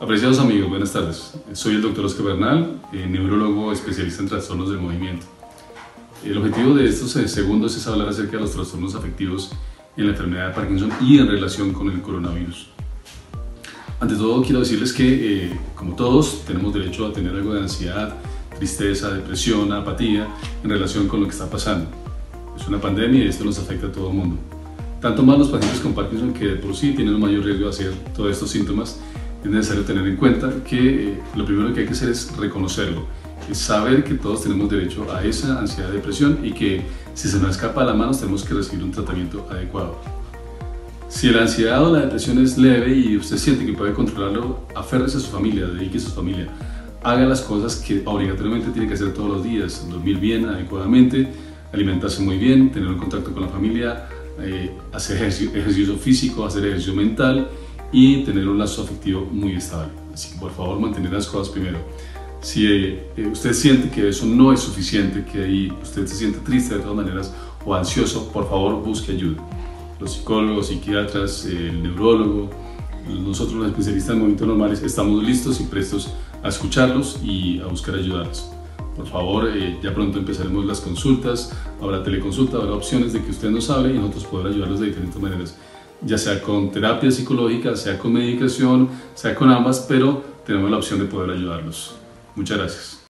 Apreciados amigos, buenas tardes. Soy el doctor Oscar Bernal, eh, neurólogo especialista en trastornos del movimiento. El objetivo de estos eh, segundos es hablar acerca de los trastornos afectivos en la enfermedad de Parkinson y en relación con el coronavirus. Ante todo, quiero decirles que, eh, como todos, tenemos derecho a tener algo de ansiedad, tristeza, depresión, apatía en relación con lo que está pasando. Es una pandemia y esto nos afecta a todo el mundo. Tanto más los pacientes con Parkinson que por sí tienen un mayor riesgo de hacer todos estos síntomas es necesario tener en cuenta que eh, lo primero que hay que hacer es reconocerlo, es saber que todos tenemos derecho a esa ansiedad depresión y que si se nos escapa de las manos tenemos que recibir un tratamiento adecuado. Si la ansiedad o la depresión es leve y usted siente que puede controlarlo, aférrese a su familia, dedique a su familia. Haga las cosas que obligatoriamente tiene que hacer todos los días, dormir bien, adecuadamente, alimentarse muy bien, tener un contacto con la familia, eh, hacer ejercicio, ejercicio físico, hacer ejercicio mental y tener un lazo afectivo muy estable. Así que por favor mantener las cosas primero. Si eh, usted siente que eso no es suficiente, que ahí usted se siente triste de todas maneras o ansioso, por favor busque ayuda. Los psicólogos, psiquiatras, el neurólogo, nosotros los especialistas en movimientos normales estamos listos y prestos a escucharlos y a buscar ayudarlos. Por favor, eh, ya pronto empezaremos las consultas, habrá teleconsulta, habrá opciones de que usted nos hable y nosotros poder ayudarlos de diferentes maneras ya sea con terapia psicológica, sea con medicación, sea con ambas, pero tenemos la opción de poder ayudarlos. Muchas gracias.